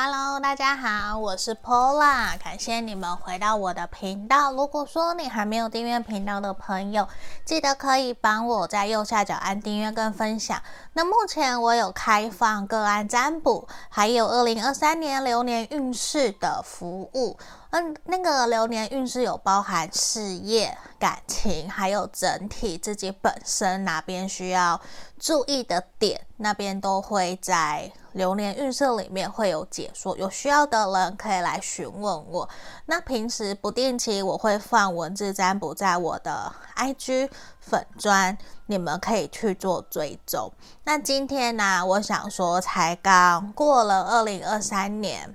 Hello，大家好，我是 Paula，感谢你们回到我的频道。如果说你还没有订阅频道的朋友，记得可以帮我在右下角按订阅跟分享。那目前我有开放个案占卜，还有二零二三年流年运势的服务。嗯，那个流年运势有包含事业、感情，还有整体自己本身哪边需要注意的点，那边都会在流年运势里面会有解说。有需要的人可以来询问我。那平时不定期我会放文字占卜在我的 IG 粉专，你们可以去做追踪。那今天呢，我想说才刚过了二零二三年。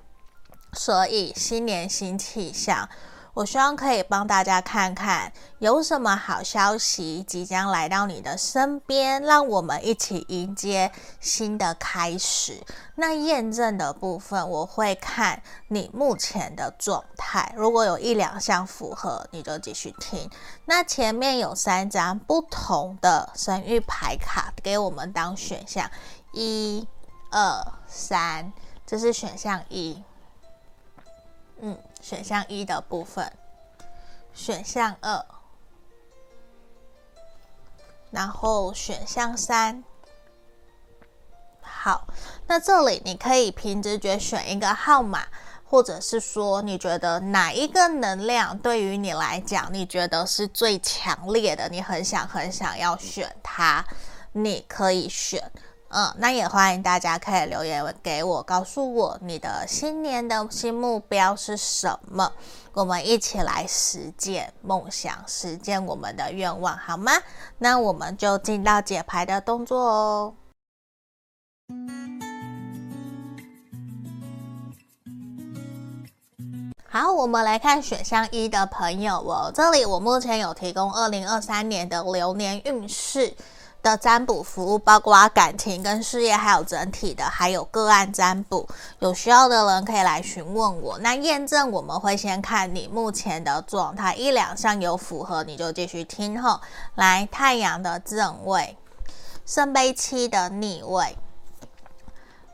所以新年新气象，我希望可以帮大家看看有什么好消息即将来到你的身边，让我们一起迎接新的开始。那验证的部分，我会看你目前的状态，如果有一两项符合，你就继续听。那前面有三张不同的生育牌卡给我们当选项，一、二、三，这是选项一。嗯，选项一的部分，选项二，然后选项三。好，那这里你可以凭直觉选一个号码，或者是说你觉得哪一个能量对于你来讲，你觉得是最强烈的，你很想很想要选它，你可以选。嗯，那也欢迎大家可以留言给我，告诉我你的新年的新目标是什么，我们一起来实践梦想，实践我们的愿望，好吗？那我们就进到解牌的动作哦。好，我们来看选项一的朋友哦，这里我目前有提供二零二三年的流年运势。的占卜服务包括感情跟事业，还有整体的，还有个案占卜。有需要的人可以来询问我。那验证我们会先看你目前的状态，一两项有符合，你就继续听后。来，太阳的正位，圣杯七的逆位。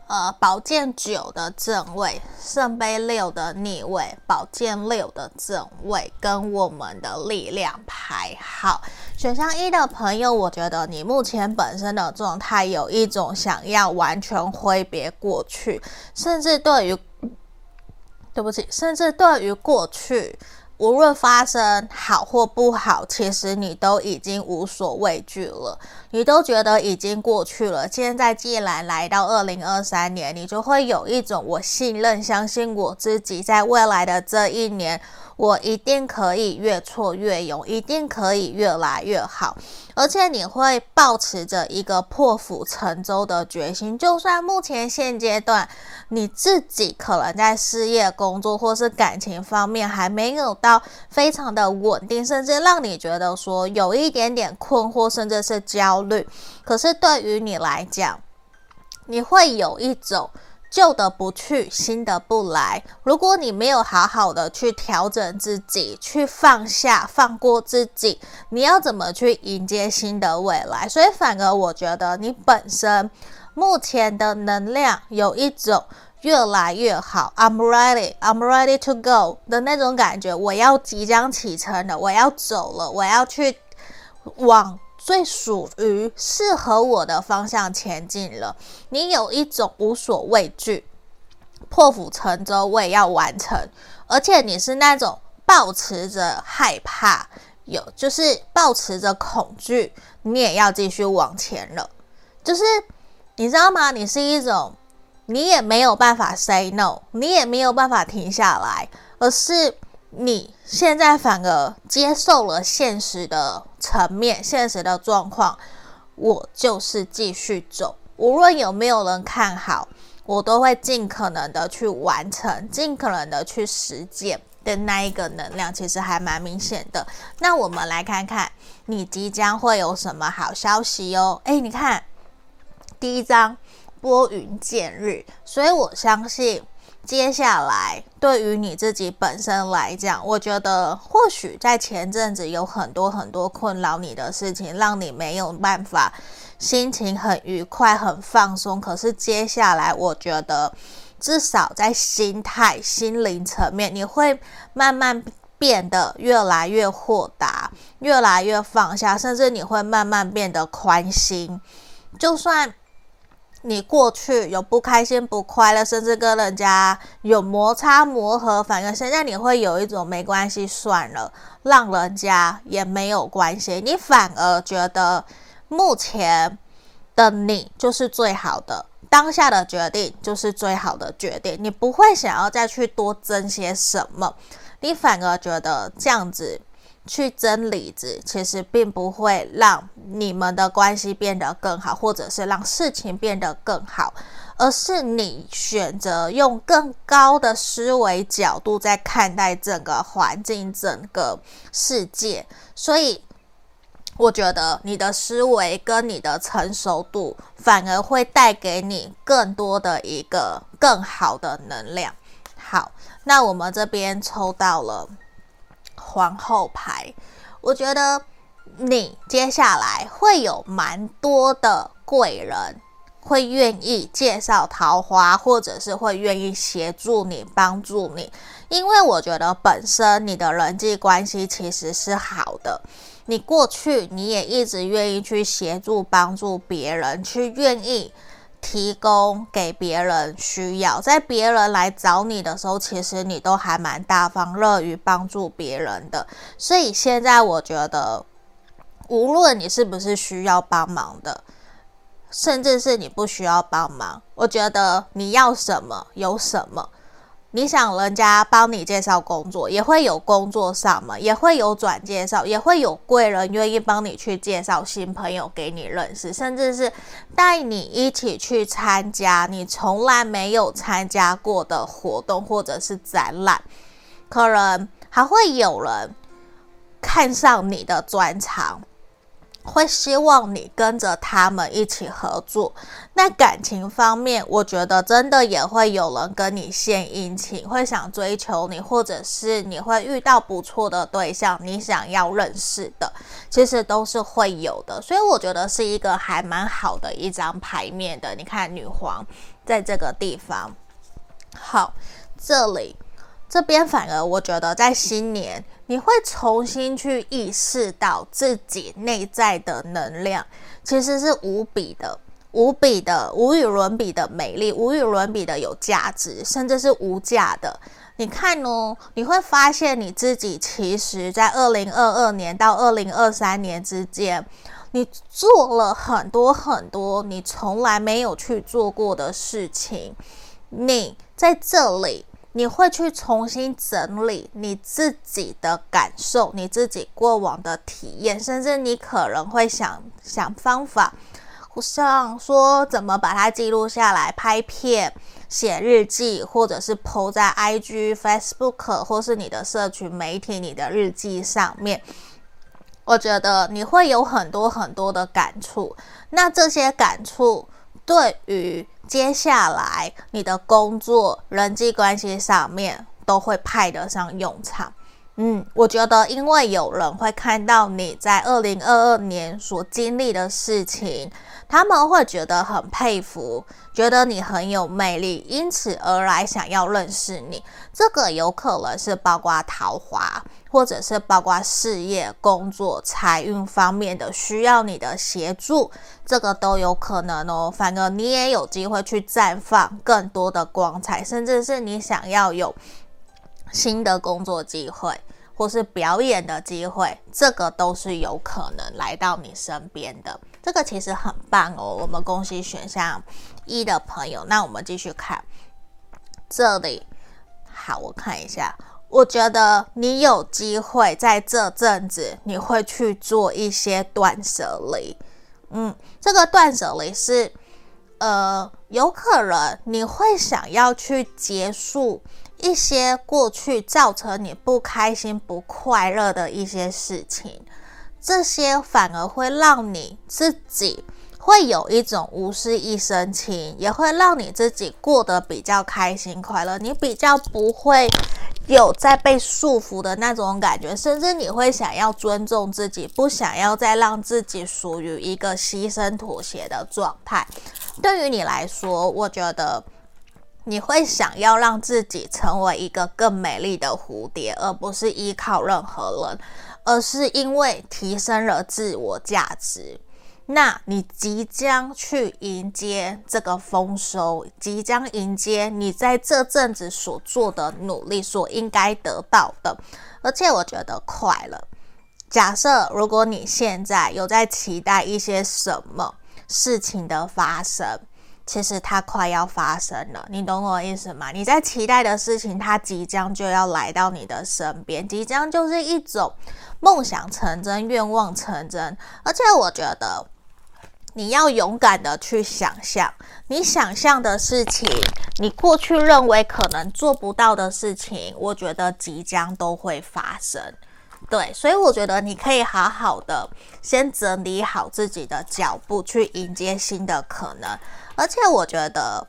呃，宝剑九的正位，圣杯六的逆位，宝剑六的正位，跟我们的力量牌。好，选项一的朋友，我觉得你目前本身的状态有一种想要完全挥别过去，甚至对于，对不起，甚至对于过去。无论发生好或不好，其实你都已经无所畏惧了，你都觉得已经过去了。现在既然来到二零二三年，你就会有一种我信任、相信我自己，在未来的这一年。我一定可以越挫越勇，一定可以越来越好，而且你会抱持着一个破釜沉舟的决心。就算目前现阶段你自己可能在事业、工作或是感情方面还没有到非常的稳定，甚至让你觉得说有一点点困惑，甚至是焦虑。可是对于你来讲，你会有一种。旧的不去，新的不来。如果你没有好好的去调整自己，去放下、放过自己，你要怎么去迎接新的未来？所以，反而我觉得你本身目前的能量有一种越来越好。I'm ready, I'm ready to go 的那种感觉。我要即将启程了，我要走了，我要去往。最属于适合我的方向前进了，你有一种无所畏惧、破釜沉舟，我也要完成。而且你是那种抱持着害怕，有就是抱持着恐惧，你也要继续往前了。就是你知道吗？你是一种，你也没有办法 say no，你也没有办法停下来，而是。你现在反而接受了现实的层面、现实的状况，我就是继续走，无论有没有人看好，我都会尽可能的去完成，尽可能的去实践的那一个能量，其实还蛮明显的。那我们来看看你即将会有什么好消息哦。诶，你看第一章拨云见日，所以我相信。接下来，对于你自己本身来讲，我觉得或许在前阵子有很多很多困扰你的事情，让你没有办法心情很愉快、很放松。可是接下来，我觉得至少在心态、心灵层面，你会慢慢变得越来越豁达，越来越放下，甚至你会慢慢变得宽心。就算你过去有不开心、不快乐，甚至跟人家有摩擦、磨合，反而现在你会有一种没关系，算了，让人家也没有关系。你反而觉得目前的你就是最好的。当下的决定就是最好的决定，你不会想要再去多争些什么，你反而觉得这样子去争理子，其实并不会让你们的关系变得更好，或者是让事情变得更好，而是你选择用更高的思维角度在看待整个环境、整个世界，所以。我觉得你的思维跟你的成熟度，反而会带给你更多的一个更好的能量。好，那我们这边抽到了皇后牌，我觉得你接下来会有蛮多的贵人会愿意介绍桃花，或者是会愿意协助你、帮助你，因为我觉得本身你的人际关系其实是好的。你过去你也一直愿意去协助帮助别人，去愿意提供给别人需要，在别人来找你的时候，其实你都还蛮大方，乐于帮助别人的。所以现在我觉得，无论你是不是需要帮忙的，甚至是你不需要帮忙，我觉得你要什么有什么。你想人家帮你介绍工作，也会有工作上门，也会有转介绍，也会有贵人愿意帮你去介绍新朋友给你认识，甚至是带你一起去参加你从来没有参加过的活动或者是展览，可能还会有人看上你的专长。会希望你跟着他们一起合作。那感情方面，我觉得真的也会有人跟你献殷勤，会想追求你，或者是你会遇到不错的对象，你想要认识的，其实都是会有的。所以我觉得是一个还蛮好的一张牌面的。你看女皇在这个地方，好，这里。这边反而我觉得，在新年你会重新去意识到自己内在的能量，其实是无比的、无比的、无与伦比的美丽，无与伦比的有价值，甚至是无价的。你看哦，你会发现你自己其实，在二零二二年到二零二三年之间，你做了很多很多你从来没有去做过的事情。你在这里。你会去重新整理你自己的感受，你自己过往的体验，甚至你可能会想想方法，像说怎么把它记录下来，拍片、写日记，或者是 po 在 IG、Facebook 或是你的社群媒体、你的日记上面。我觉得你会有很多很多的感触，那这些感触对于。接下来，你的工作、人际关系上面都会派得上用场。嗯，我觉得，因为有人会看到你在二零二二年所经历的事情，他们会觉得很佩服，觉得你很有魅力，因此而来想要认识你。这个有可能是包括桃花。或者是包括事业、工作、财运方面的需要你的协助，这个都有可能哦。反而你也有机会去绽放更多的光彩，甚至是你想要有新的工作机会，或是表演的机会，这个都是有可能来到你身边的。这个其实很棒哦。我们恭喜选项一的朋友。那我们继续看这里，好，我看一下。我觉得你有机会在这阵子，你会去做一些断舍离。嗯，这个断舍离是，呃，有可能你会想要去结束一些过去造成你不开心、不快乐的一些事情，这些反而会让你自己会有一种无事一身轻，也会让你自己过得比较开心快乐，你比较不会。有在被束缚的那种感觉，甚至你会想要尊重自己，不想要再让自己属于一个牺牲妥协的状态。对于你来说，我觉得你会想要让自己成为一个更美丽的蝴蝶，而不是依靠任何人，而是因为提升了自我价值。那你即将去迎接这个丰收，即将迎接你在这阵子所做的努力所应该得到的，而且我觉得快了。假设如果你现在有在期待一些什么事情的发生，其实它快要发生了，你懂我的意思吗？你在期待的事情，它即将就要来到你的身边，即将就是一种梦想成真、愿望成真，而且我觉得。你要勇敢的去想象，你想象的事情，你过去认为可能做不到的事情，我觉得即将都会发生。对，所以我觉得你可以好好的先整理好自己的脚步，去迎接新的可能。而且我觉得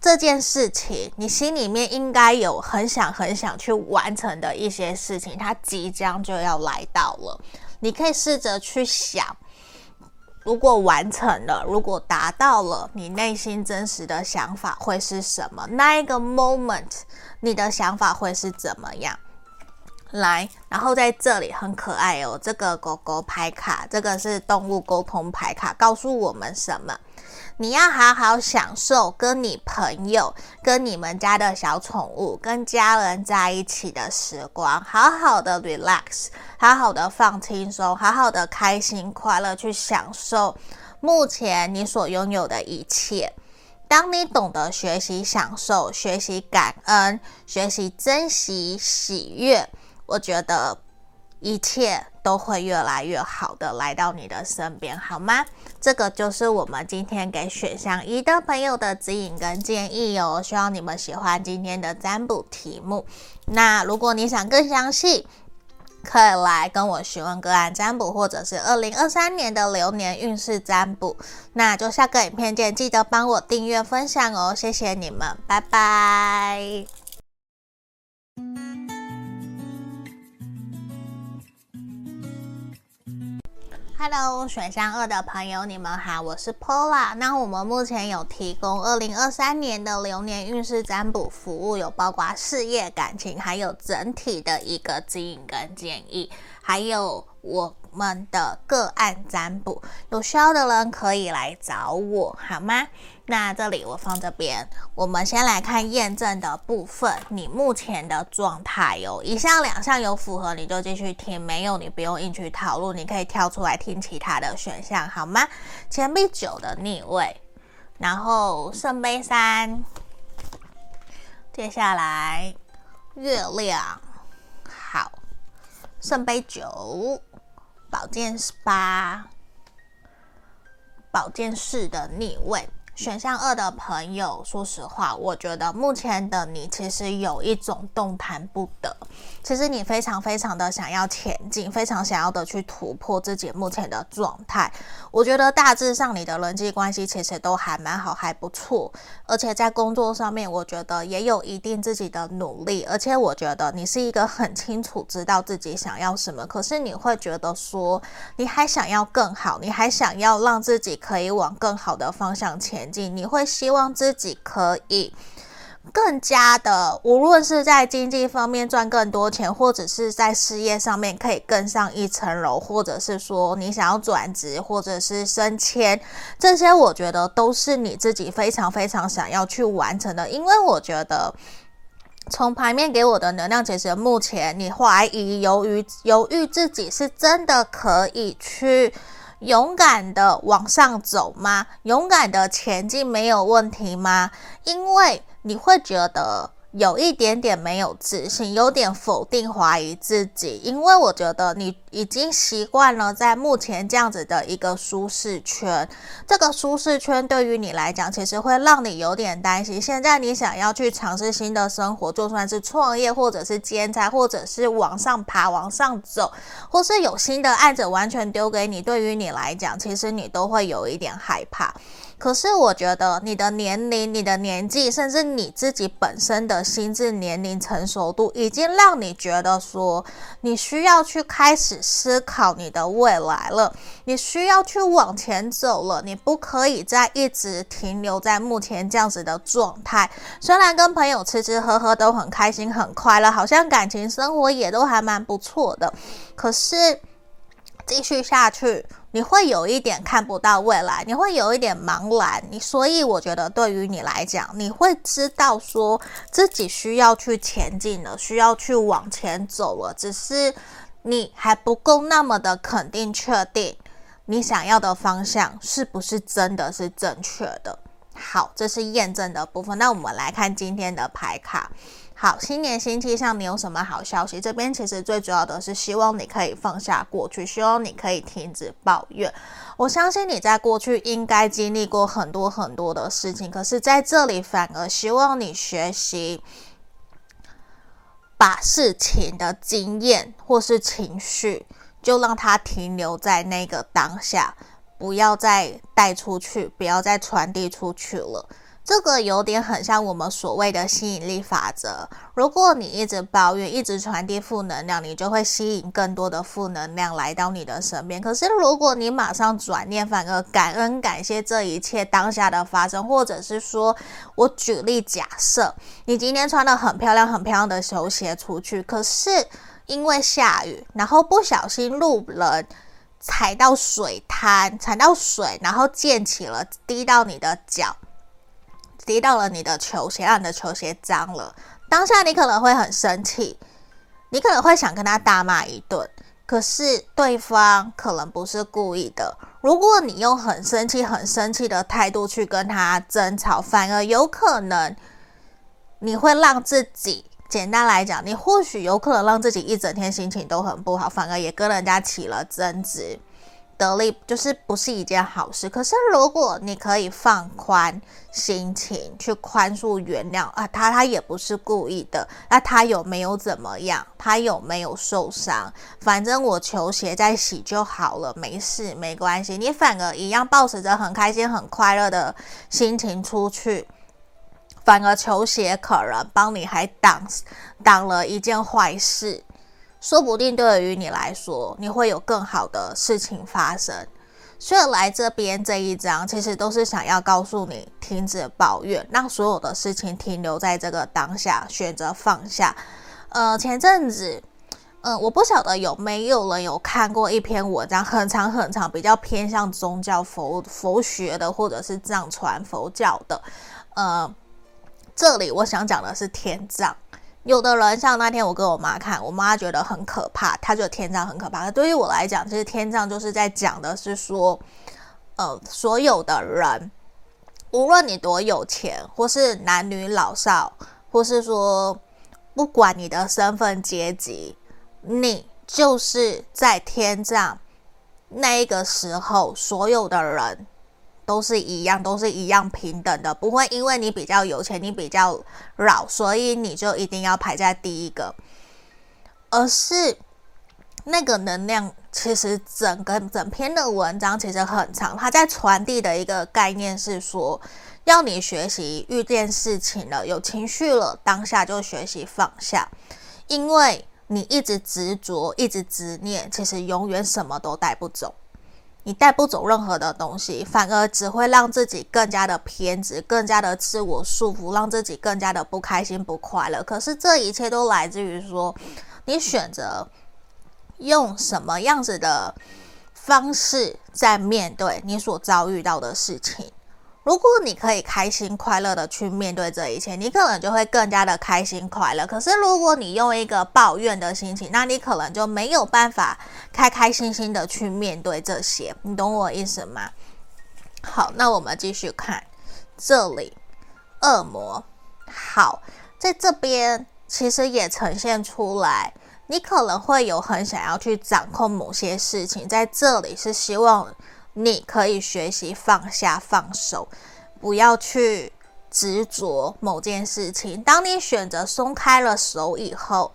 这件事情，你心里面应该有很想很想去完成的一些事情，它即将就要来到了。你可以试着去想。如果完成了，如果达到了，你内心真实的想法会是什么？那一个 moment，你的想法会是怎么样？来，然后在这里很可爱哦，这个狗狗牌卡，这个是动物沟通牌卡，告诉我们什么？你要好好享受跟你朋友、跟你们家的小宠物、跟家人在一起的时光，好好的 relax，好好的放轻松，好好的开心快乐去享受目前你所拥有的一切。当你懂得学习享受、学习感恩、学习珍惜、喜悦，我觉得一切。都会越来越好的来到你的身边，好吗？这个就是我们今天给选项一的朋友的指引跟建议哦。希望你们喜欢今天的占卜题目。那如果你想更详细，可以来跟我询问个案占卜，或者是二零二三年的流年运势占卜。那就下个影片见，记得帮我订阅分享哦，谢谢你们，拜拜。Hello，选项二的朋友，你们好，我是 Pola。那我们目前有提供二零二三年的流年运势占卜服务，有包括事业、感情，还有整体的一个指引跟建议，还有我们的个案占卜。有需要的人可以来找我，好吗？那这里我放这边，我们先来看验证的部分。你目前的状态有一项、两项有符合，你就继续听；没有，你不用硬去讨论，你可以跳出来听其他的选项，好吗？钱币九的逆位，然后圣杯三，接下来月亮，好，圣杯九，宝剑八，宝剑四的逆位。选项二的朋友，说实话，我觉得目前的你其实有一种动弹不得。其实你非常非常的想要前进，非常想要的去突破自己目前的状态。我觉得大致上你的人际关系其实都还蛮好，还不错。而且在工作上面，我觉得也有一定自己的努力。而且我觉得你是一个很清楚知道自己想要什么，可是你会觉得说你还想要更好，你还想要让自己可以往更好的方向前。你会希望自己可以更加的，无论是在经济方面赚更多钱，或者是在事业上面可以更上一层楼，或者是说你想要转职，或者是升迁，这些我觉得都是你自己非常非常想要去完成的。因为我觉得从牌面给我的能量，其实目前你怀疑、犹豫、犹豫自己是真的可以去。勇敢的往上走吗？勇敢的前进没有问题吗？因为你会觉得。有一点点没有自信，有点否定、怀疑自己，因为我觉得你已经习惯了在目前这样子的一个舒适圈。这个舒适圈对于你来讲，其实会让你有点担心。现在你想要去尝试新的生活，就算是创业，或者是兼差，或者是往上爬、往上走，或是有新的案子完全丢给你，对于你来讲，其实你都会有一点害怕。可是我觉得你的年龄、你的年纪，甚至你自己本身的心智年龄成熟度，已经让你觉得说，你需要去开始思考你的未来了，你需要去往前走了，你不可以再一直停留在目前这样子的状态。虽然跟朋友吃吃喝喝都很开心、很快乐，好像感情生活也都还蛮不错的，可是继续下去。你会有一点看不到未来，你会有一点茫然，你所以我觉得对于你来讲，你会知道说自己需要去前进了，需要去往前走了，只是你还不够那么的肯定确定你想要的方向是不是真的是正确的。好，这是验证的部分。那我们来看今天的牌卡。好，新年新气象，你有什么好消息？这边其实最主要的是希望你可以放下过去，希望你可以停止抱怨。我相信你在过去应该经历过很多很多的事情，可是在这里反而希望你学习把事情的经验或是情绪，就让它停留在那个当下，不要再带出去，不要再传递出去了。这个有点很像我们所谓的吸引力法则。如果你一直抱怨，一直传递负能量，你就会吸引更多的负能量来到你的身边。可是如果你马上转念，反而感恩、感谢这一切当下的发生，或者是说，我举例假设，你今天穿了很漂亮、很漂亮的球鞋出去，可是因为下雨，然后不小心路人踩到水滩，踩到水，然后溅起了，滴到你的脚。滴到了你的球鞋，让你的球鞋脏了。当下你可能会很生气，你可能会想跟他大骂一顿。可是对方可能不是故意的。如果你用很生气、很生气的态度去跟他争吵，反而有可能你会让自己，简单来讲，你或许有可能让自己一整天心情都很不好，反而也跟人家起了争执。得力就是不是一件好事。可是如果你可以放宽心情去宽恕原谅啊，他他也不是故意的，那他有没有怎么样？他有没有受伤？反正我球鞋在洗就好了，没事没关系。你反而一样抱持着很开心很快乐的心情出去，反而球鞋可能帮你还挡挡了一件坏事。说不定对于你来说，你会有更好的事情发生。所以来这边这一章，其实都是想要告诉你，停止抱怨，让所有的事情停留在这个当下，选择放下。呃，前阵子，嗯、呃，我不晓得有没有人有看过一篇文章，很长很长，比较偏向宗教佛佛学的，或者是藏传佛教的。呃，这里我想讲的是天葬。有的人像那天我跟我妈看，我妈觉得很可怕，她觉得天葬很可怕。对于我来讲，其实天葬就是在讲的是说，呃，所有的人，无论你多有钱，或是男女老少，或是说不管你的身份阶级，你就是在天葬那一个时候，所有的人。都是一样，都是一样平等的，不会因为你比较有钱，你比较老，所以你就一定要排在第一个，而是那个能量，其实整个整篇的文章其实很长，它在传递的一个概念是说，要你学习遇见事情了，有情绪了，当下就学习放下，因为你一直执着，一直执念，其实永远什么都带不走。你带不走任何的东西，反而只会让自己更加的偏执，更加的自我束缚，让自己更加的不开心、不快乐。可是这一切都来自于说，你选择用什么样子的方式在面对你所遭遇到的事情。如果你可以开心快乐的去面对这一切，你可能就会更加的开心快乐。可是如果你用一个抱怨的心情，那你可能就没有办法开开心心的去面对这些。你懂我意思吗？好，那我们继续看这里，恶魔。好，在这边其实也呈现出来，你可能会有很想要去掌控某些事情，在这里是希望。你可以学习放下、放手，不要去执着某件事情。当你选择松开了手以后，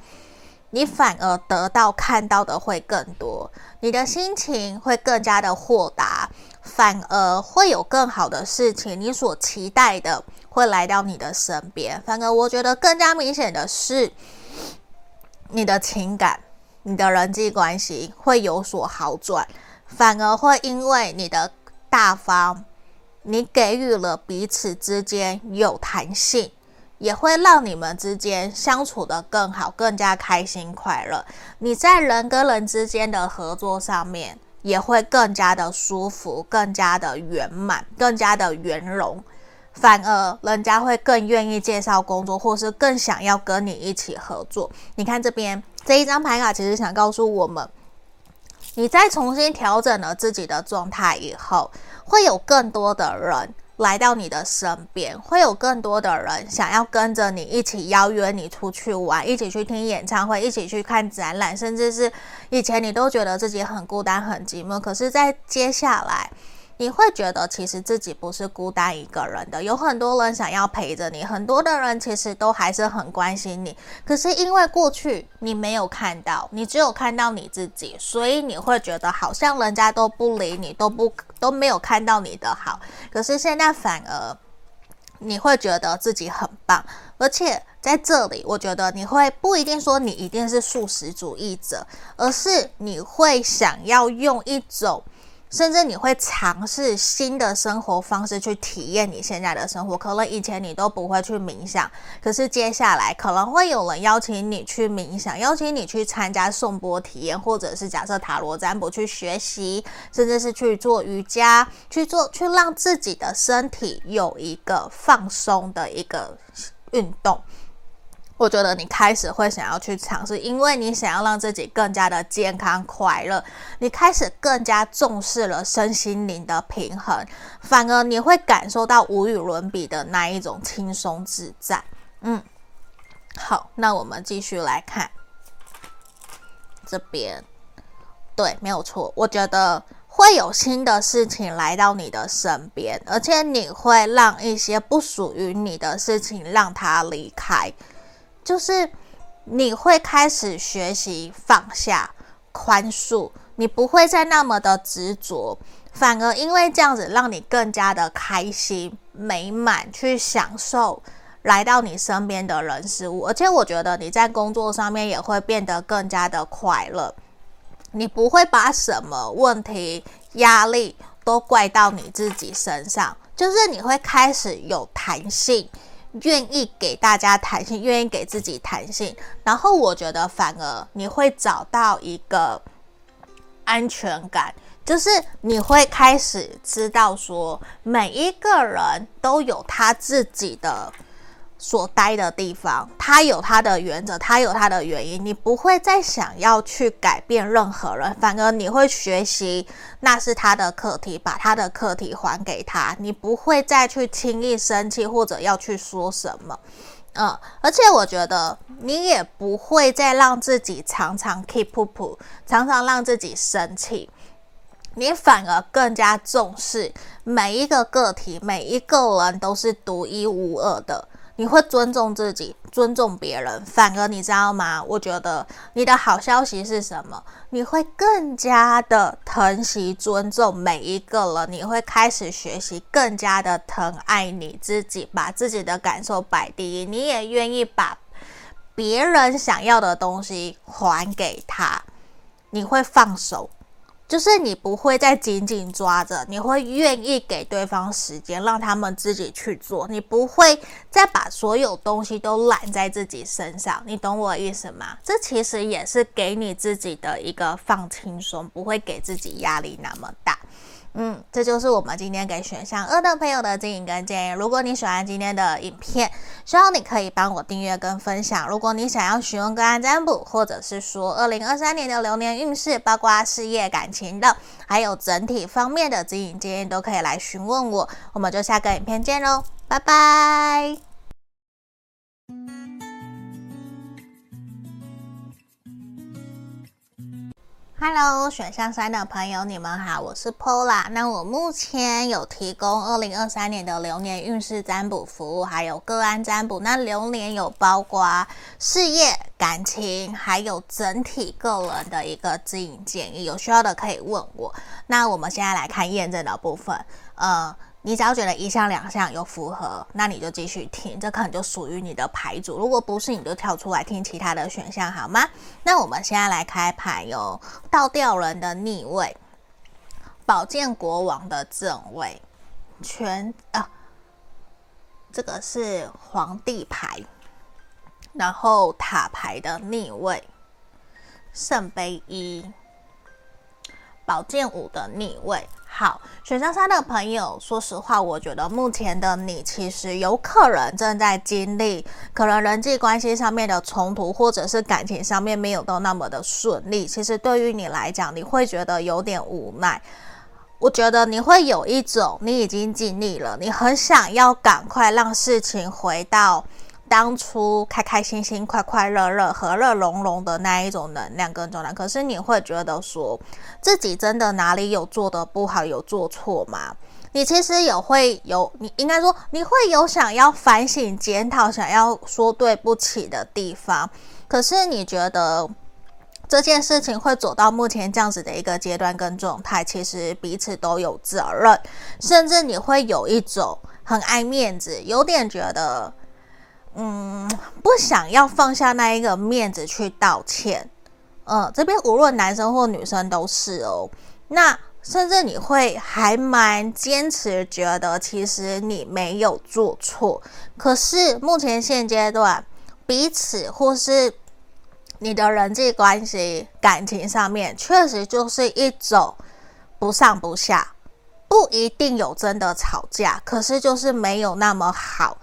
你反而得到看到的会更多，你的心情会更加的豁达，反而会有更好的事情，你所期待的会来到你的身边。反而我觉得更加明显的是，你的情感、你的人际关系会有所好转，反而会因为你的大方，你给予了彼此之间有弹性。也会让你们之间相处得更好，更加开心快乐。你在人跟人之间的合作上面也会更加的舒服，更加的圆满，更加的圆融。反而人家会更愿意介绍工作，或是更想要跟你一起合作。你看这边这一张牌卡，其实想告诉我们，你再重新调整了自己的状态以后，会有更多的人。来到你的身边，会有更多的人想要跟着你一起邀约你出去玩，一起去听演唱会，一起去看展览，甚至是以前你都觉得自己很孤单、很寂寞，可是，在接下来。你会觉得其实自己不是孤单一个人的，有很多人想要陪着你，很多的人其实都还是很关心你。可是因为过去你没有看到，你只有看到你自己，所以你会觉得好像人家都不理你，都不都没有看到你的好。可是现在反而你会觉得自己很棒，而且在这里，我觉得你会不一定说你一定是素食主义者，而是你会想要用一种。甚至你会尝试新的生活方式去体验你现在的生活，可能以前你都不会去冥想，可是接下来可能会有人邀请你去冥想，邀请你去参加颂钵体验，或者是假设塔罗占卜去学习，甚至是去做瑜伽，去做去让自己的身体有一个放松的一个运动。我觉得你开始会想要去尝试，因为你想要让自己更加的健康快乐，你开始更加重视了身心灵的平衡，反而你会感受到无与伦比的那一种轻松自在。嗯，好，那我们继续来看这边，对，没有错，我觉得会有新的事情来到你的身边，而且你会让一些不属于你的事情让它离开。就是你会开始学习放下、宽恕，你不会再那么的执着，反而因为这样子，让你更加的开心、美满，去享受来到你身边的人事物。而且我觉得你在工作上面也会变得更加的快乐，你不会把什么问题、压力都怪到你自己身上，就是你会开始有弹性。愿意给大家弹性，愿意给自己弹性，然后我觉得反而你会找到一个安全感，就是你会开始知道说，每一个人都有他自己的。所待的地方，他有他的原则，他有他的原因。你不会再想要去改变任何人，反而你会学习，那是他的课题，把他的课题还给他。你不会再去轻易生气，或者要去说什么。嗯，而且我觉得你也不会再让自己常常 keep p u p 常常让自己生气。你反而更加重视每一个个体，每一个人都是独一无二的。你会尊重自己，尊重别人，反而你知道吗？我觉得你的好消息是什么？你会更加的疼惜、尊重每一个人，你会开始学习更加的疼爱你自己，把自己的感受摆第一。你也愿意把别人想要的东西还给他，你会放手。就是你不会再紧紧抓着，你会愿意给对方时间，让他们自己去做。你不会再把所有东西都揽在自己身上，你懂我意思吗？这其实也是给你自己的一个放轻松，不会给自己压力那么大。嗯，这就是我们今天给选项二的朋友的建议跟建议。如果你喜欢今天的影片，希望你可以帮我订阅跟分享。如果你想要询问个案占卜，或者是说二零二三年的流年运势，包括事业、感情的，还有整体方面的指引建议，都可以来询问我。我们就下个影片见喽，拜拜。Hello，选项三的朋友，你们好，我是 Pola。那我目前有提供二零二三年的流年运势占卜服务，还有个案占卜。那流年有包括事业、感情，还有整体个人的一个指引建议。有需要的可以问我。那我们现在来看验证的部分，呃。你只要觉得一项两项有符合，那你就继续听，这可能就属于你的牌组。如果不是，你就跳出来听其他的选项，好吗？那我们现在来开牌，哟倒吊人的逆位，宝剑国王的正位，全啊，这个是皇帝牌，然后塔牌的逆位，圣杯一，宝剑五的逆位。好，选项三的朋友，说实话，我觉得目前的你其实有可能正在经历可能人际关系上面的冲突，或者是感情上面没有都那么的顺利。其实对于你来讲，你会觉得有点无奈。我觉得你会有一种你已经尽力了，你很想要赶快让事情回到。当初开开心心、快快乐乐、和乐融融的那一种能量跟状态，可是你会觉得说自己真的哪里有做得不好、有做错吗？你其实也会有，你应该说你会有想要反省、检讨、想要说对不起的地方。可是你觉得这件事情会走到目前这样子的一个阶段跟状态，其实彼此都有责任，甚至你会有一种很爱面子，有点觉得。嗯，不想要放下那一个面子去道歉。嗯，这边无论男生或女生都是哦。那甚至你会还蛮坚持，觉得其实你没有做错。可是目前现阶段，彼此或是你的人际关系、感情上面，确实就是一种不上不下，不一定有真的吵架，可是就是没有那么好。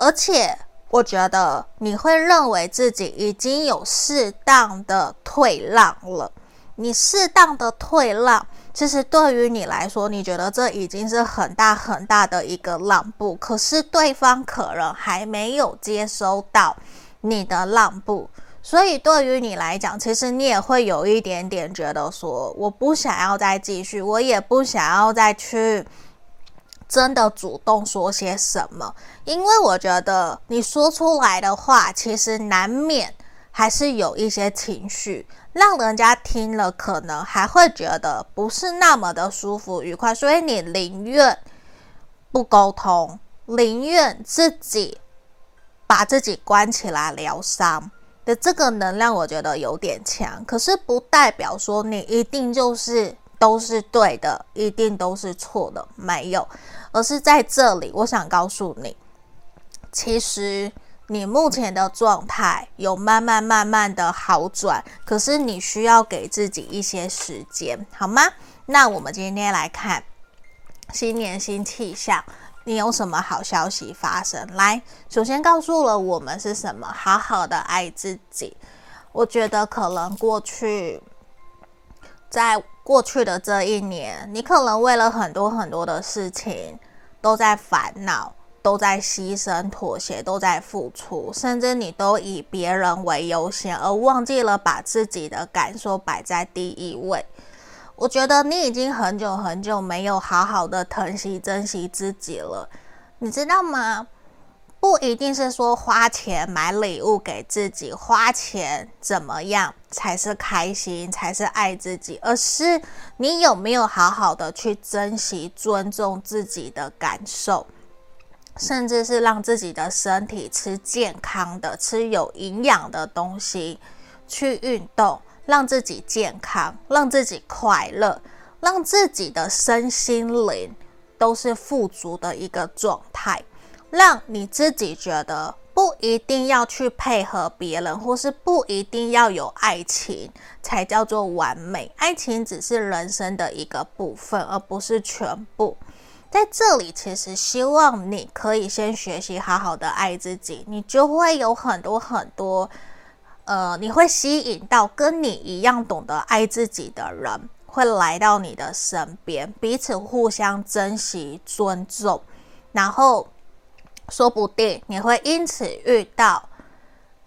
而且，我觉得你会认为自己已经有适当的退让了。你适当的退让，其实对于你来说，你觉得这已经是很大很大的一个让步。可是对方可能还没有接收到你的让步，所以对于你来讲，其实你也会有一点点觉得说，我不想要再继续，我也不想要再去。真的主动说些什么？因为我觉得你说出来的话，其实难免还是有一些情绪，让人家听了可能还会觉得不是那么的舒服愉快，所以你宁愿不沟通，宁愿自己把自己关起来疗伤的这个能量，我觉得有点强。可是不代表说你一定就是。都是对的，一定都是错的，没有，而是在这里，我想告诉你，其实你目前的状态有慢慢慢慢的好转，可是你需要给自己一些时间，好吗？那我们今天来看新年新气象，你有什么好消息发生？来，首先告诉了我们是什么？好好的爱自己。我觉得可能过去在。过去的这一年，你可能为了很多很多的事情都在烦恼，都在牺牲、妥协，都在付出，甚至你都以别人为优先，而忘记了把自己的感受摆在第一位。我觉得你已经很久很久没有好好的疼惜、珍惜自己了，你知道吗？不一定是说花钱买礼物给自己，花钱怎么样才是开心，才是爱自己，而是你有没有好好的去珍惜、尊重自己的感受，甚至是让自己的身体吃健康的、吃有营养的东西，去运动，让自己健康，让自己快乐，让自己的身心灵都是富足的一个状态。让你自己觉得不一定要去配合别人，或是不一定要有爱情才叫做完美。爱情只是人生的一个部分，而不是全部。在这里，其实希望你可以先学习好好的爱自己，你就会有很多很多，呃，你会吸引到跟你一样懂得爱自己的人，会来到你的身边，彼此互相珍惜、尊重，然后。说不定你会因此遇到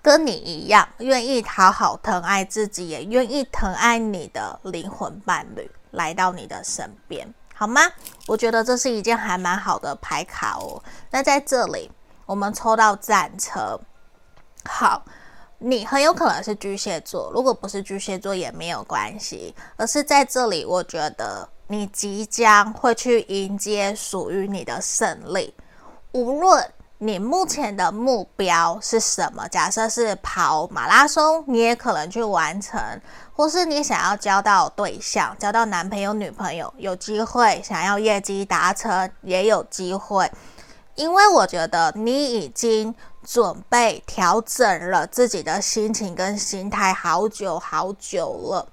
跟你一样，愿意讨好、疼爱自己，也愿意疼爱你的灵魂伴侣来到你的身边，好吗？我觉得这是一件还蛮好的牌卡哦。那在这里，我们抽到战车，好。你很有可能是巨蟹座，如果不是巨蟹座也没有关系，而是在这里，我觉得你即将会去迎接属于你的胜利。无论你目前的目标是什么，假设是跑马拉松，你也可能去完成；或是你想要交到对象，交到男朋友、女朋友，有机会想要业绩达成，也有机会。因为我觉得你已经准备调整了自己的心情跟心态好久好久了，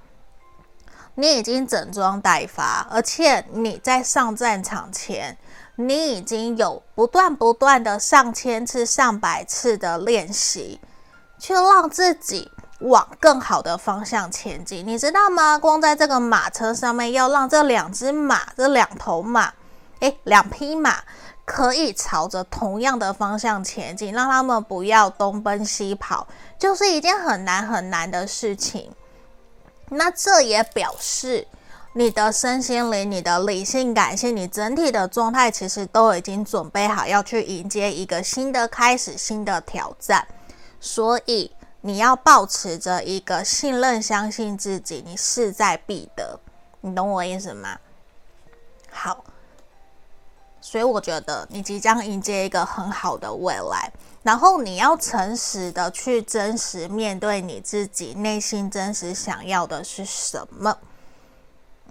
你已经整装待发，而且你在上战场前，你已经有不断不断的上千次、上百次的练习，去让自己往更好的方向前进。你知道吗？光在这个马车上面，要让这两只马、这两头马，诶，两匹马。可以朝着同样的方向前进，让他们不要东奔西跑，就是一件很难很难的事情。那这也表示你的身心灵、你的理性、感性、你整体的状态，其实都已经准备好要去迎接一个新的开始、新的挑战。所以你要保持着一个信任、相信自己，你势在必得。你懂我意思吗？好。所以我觉得你即将迎接一个很好的未来，然后你要诚实的去真实面对你自己内心真实想要的是什么。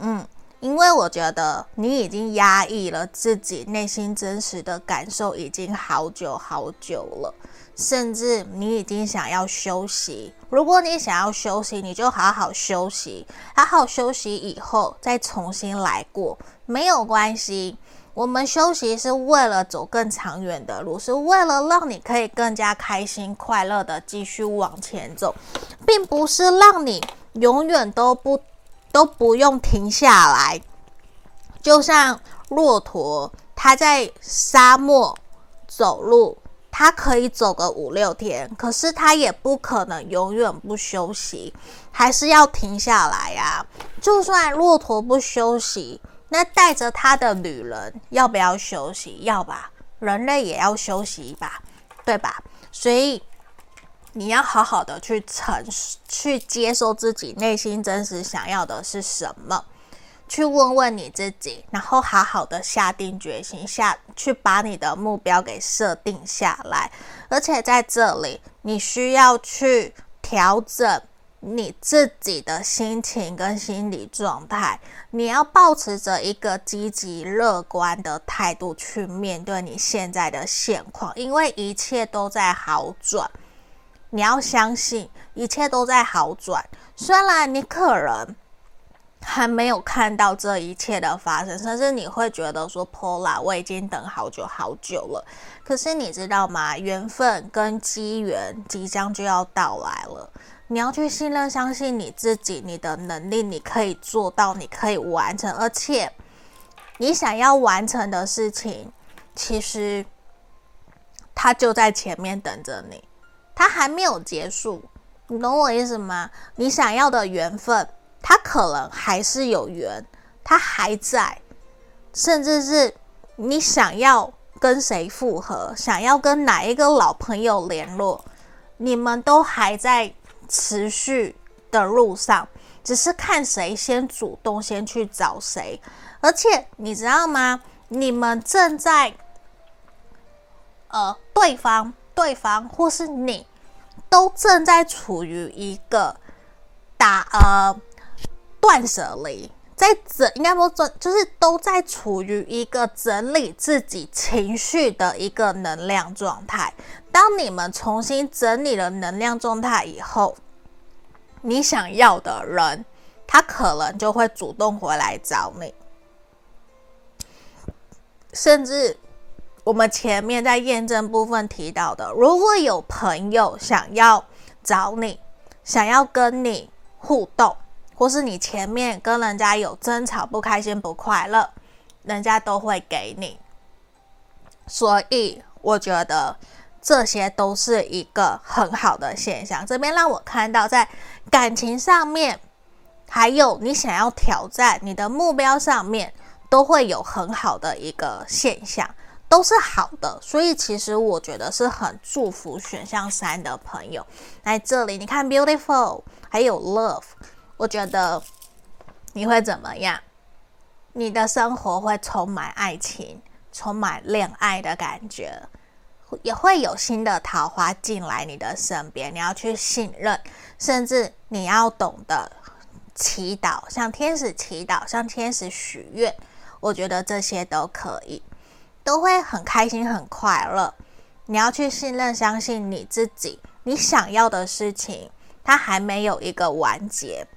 嗯，因为我觉得你已经压抑了自己内心真实的感受已经好久好久了，甚至你已经想要休息。如果你想要休息，你就好好休息，好好休息以后再重新来过，没有关系。我们休息是为了走更长远的路，是为了让你可以更加开心、快乐的继续往前走，并不是让你永远都不都不用停下来。就像骆驼，它在沙漠走路，它可以走个五六天，可是它也不可能永远不休息，还是要停下来呀。就算骆驼不休息。那带着他的旅人要不要休息？要吧，人类也要休息吧，对吧？所以你要好好的去诚实，去接受自己内心真实想要的是什么，去问问你自己，然后好好的下定决心，下去把你的目标给设定下来，而且在这里你需要去调整。你自己的心情跟心理状态，你要保持着一个积极乐观的态度去面对你现在的现况，因为一切都在好转。你要相信一切都在好转，虽然你可能还没有看到这一切的发生，甚至你会觉得说，Paula，我已经等好久好久了。可是你知道吗？缘分跟机缘即将就要到来了。你要去信任、相信你自己，你的能力，你可以做到，你可以完成，而且你想要完成的事情，其实它就在前面等着你，它还没有结束，你懂我意思吗？你想要的缘分，它可能还是有缘，它还在，甚至是你想要跟谁复合，想要跟哪一个老朋友联络，你们都还在。持续的路上，只是看谁先主动，先去找谁。而且你知道吗？你们正在，呃，对方、对方或是你，都正在处于一个打呃断舍离，在整应该说整就是都在处于一个整理自己情绪的一个能量状态。当你们重新整理了能量状态以后，你想要的人，他可能就会主动回来找你。甚至我们前面在验证部分提到的，如果有朋友想要找你，想要跟你互动，或是你前面跟人家有争吵、不开心、不快乐，人家都会给你。所以我觉得。这些都是一个很好的现象。这边让我看到，在感情上面，还有你想要挑战你的目标上面，都会有很好的一个现象，都是好的。所以其实我觉得是很祝福选项三的朋友。来这里，你看 beautiful，还有 love，我觉得你会怎么样？你的生活会充满爱情，充满恋爱的感觉。也会有新的桃花进来你的身边，你要去信任，甚至你要懂得祈祷，向天使祈祷，向天使许愿。我觉得这些都可以，都会很开心、很快乐。你要去信任、相信你自己，你想要的事情，它还没有一个完结。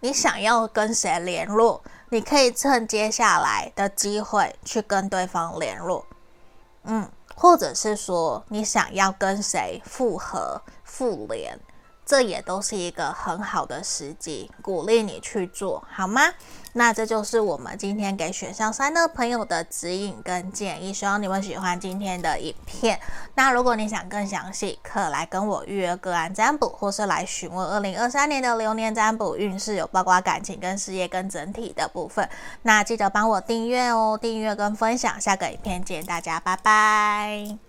你想要跟谁联络，你可以趁接下来的机会去跟对方联络。嗯。或者是说你想要跟谁复合、复联，这也都是一个很好的时机，鼓励你去做好吗？那这就是我们今天给选项三的朋友的指引跟建议，希望你们喜欢今天的影片。那如果你想更详细，可来跟我预约个案占卜，或是来询问二零二三年的流年占卜运势，有包括感情跟事业跟整体的部分。那记得帮我订阅哦，订阅跟分享。下个影片见，大家拜拜。